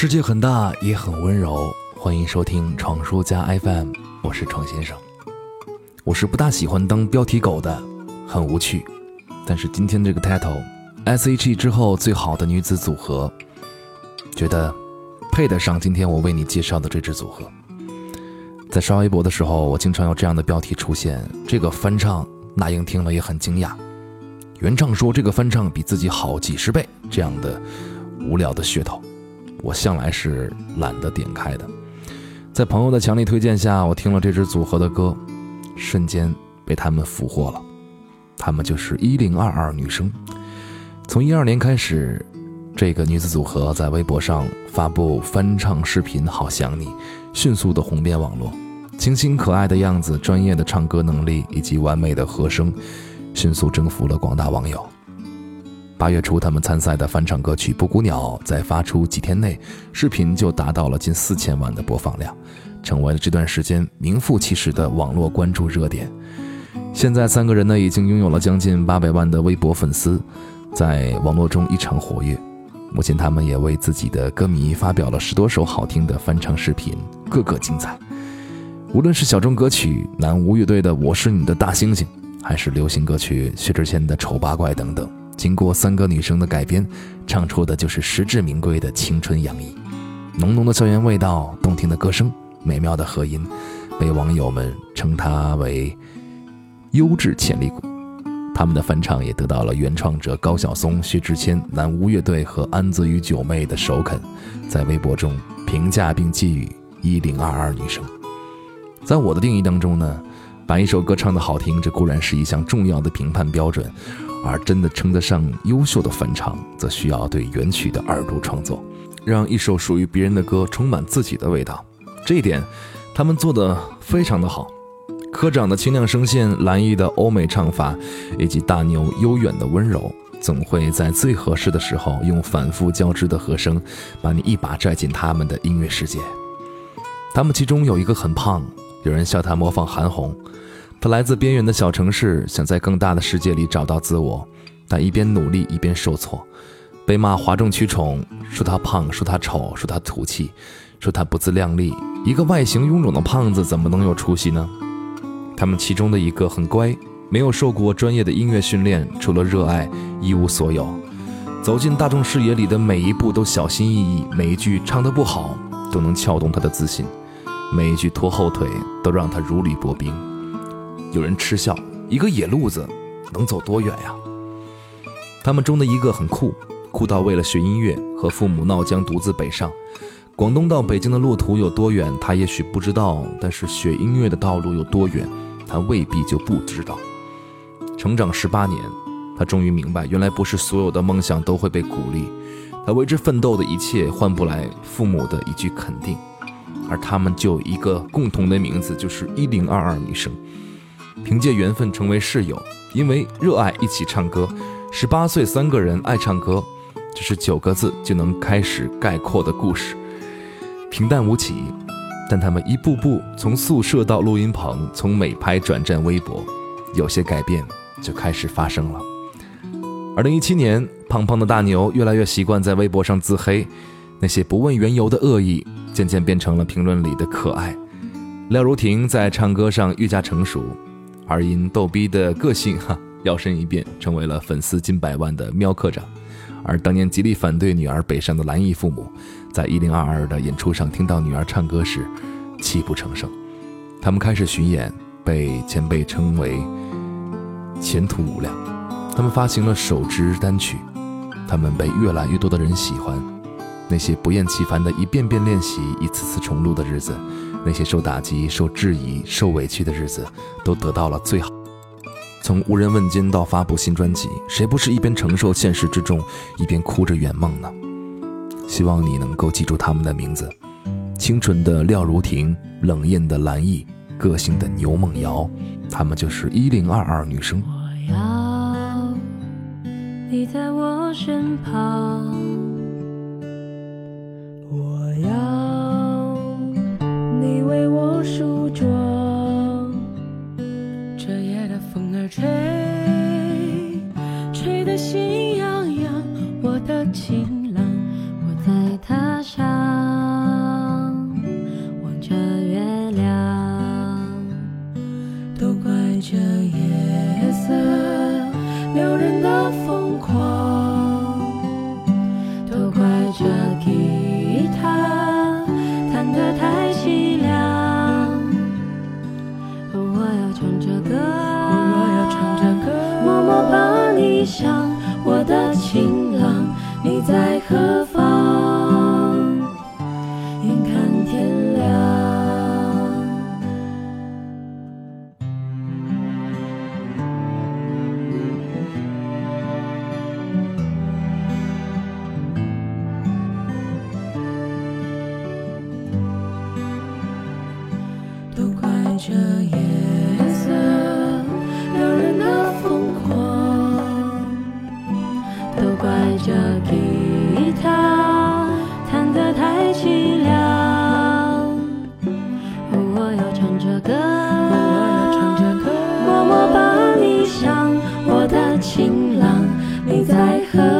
世界很大，也很温柔。欢迎收听闯书家 FM，我是闯先生。我是不大喜欢当标题狗的，很无趣。但是今天这个 title，S.H.E 之后最好的女子组合，觉得配得上今天我为你介绍的这支组合。在刷微博的时候，我经常有这样的标题出现：这个翻唱，那英听了也很惊讶。原唱说这个翻唱比自己好几十倍，这样的无聊的噱头，我向来是懒得点开的。在朋友的强力推荐下，我听了这支组合的歌，瞬间被他们俘获了。他们就是一零二二女生。从一二年开始，这个女子组合在微博上发布翻唱视频《好想你》，迅速的红遍网络。清新可爱的样子、专业的唱歌能力以及完美的和声，迅速征服了广大网友。八月初，他们参赛的翻唱歌曲《布谷鸟》在发出几天内，视频就达到了近四千万的播放量，成为了这段时间名副其实的网络关注热点。现在，三个人呢已经拥有了将近八百万的微博粉丝，在网络中异常活跃。目前，他们也为自己的歌迷发表了十多首好听的翻唱视频，个个精彩。无论是小众歌曲南无乐队的《我是你的大猩猩》，还是流行歌曲薛之谦的《丑八怪》等等。经过三个女生的改编，唱出的就是实至名归的青春洋溢，浓浓的校园味道，动听的歌声，美妙的和音，被网友们称它为优质潜力股。他们的翻唱也得到了原创者高晓松、薛之谦、南无乐队和安子与九妹的首肯，在微博中评价并寄语一零二二女生。在我的定义当中呢，把一首歌唱得好听，这固然是一项重要的评判标准。而真的称得上优秀的翻唱，则需要对原曲的二度创作，让一首属于别人的歌充满自己的味道。这一点，他们做得非常的好。科长的清亮声线、蓝奕的欧美唱法，以及大牛悠远的温柔，总会在最合适的时候，用反复交织的和声，把你一把拽进他们的音乐世界。他们其中有一个很胖，有人笑他模仿韩红。他来自边缘的小城市，想在更大的世界里找到自我，但一边努力一边受挫，被骂哗众取宠，说他胖，说他丑，说他土气，说他不自量力。一个外形臃肿的胖子怎么能有出息呢？他们其中的一个很乖，没有受过专业的音乐训练，除了热爱一无所有。走进大众视野里的每一步都小心翼翼，每一句唱得不好都能撬动他的自信，每一句拖后腿都让他如履薄冰。有人嗤笑，一个野路子能走多远呀？他们中的一个很酷，酷到为了学音乐和父母闹僵，独自北上。广东到北京的路途有多远，他也许不知道，但是学音乐的道路有多远，他未必就不知道。成长十八年，他终于明白，原来不是所有的梦想都会被鼓励，他为之奋斗的一切换不来父母的一句肯定。而他们就有一个共同的名字，就是一零二二女生。凭借缘分成为室友，因为热爱一起唱歌。十八岁，三个人爱唱歌，只是九个字就能开始概括的故事。平淡无奇，但他们一步步从宿舍到录音棚，从美拍转战微博，有些改变就开始发生了。二零一七年，胖胖的大牛越来越习惯在微博上自黑，那些不问缘由的恶意，渐渐变成了评论里的可爱。廖如婷在唱歌上愈加成熟。而因逗逼的个性，哈，摇身一变成为了粉丝近百万的喵科长。而当年极力反对女儿北上的蓝奕父母，在一零二二的演出上听到女儿唱歌时，泣不成声。他们开始巡演，被前辈称为前途无量。他们发行了首支单曲，他们被越来越多的人喜欢。那些不厌其烦的一遍遍练习、一次次重录的日子。那些受打击、受质疑、受委屈的日子，都得到了最好。从无人问津到发布新专辑，谁不是一边承受现实之重，一边哭着圆梦呢？希望你能够记住他们的名字：清纯的廖如婷，冷艳的蓝奕，个性的牛梦瑶。他们就是一零二二女生。我要你在我身旁。想，我的情郎，你在何方？眼看天亮。都怪这夜色撩人怪这吉他弹得太凄凉。我要唱着歌，我要唱着歌，默默把你想，我的情郎，你在何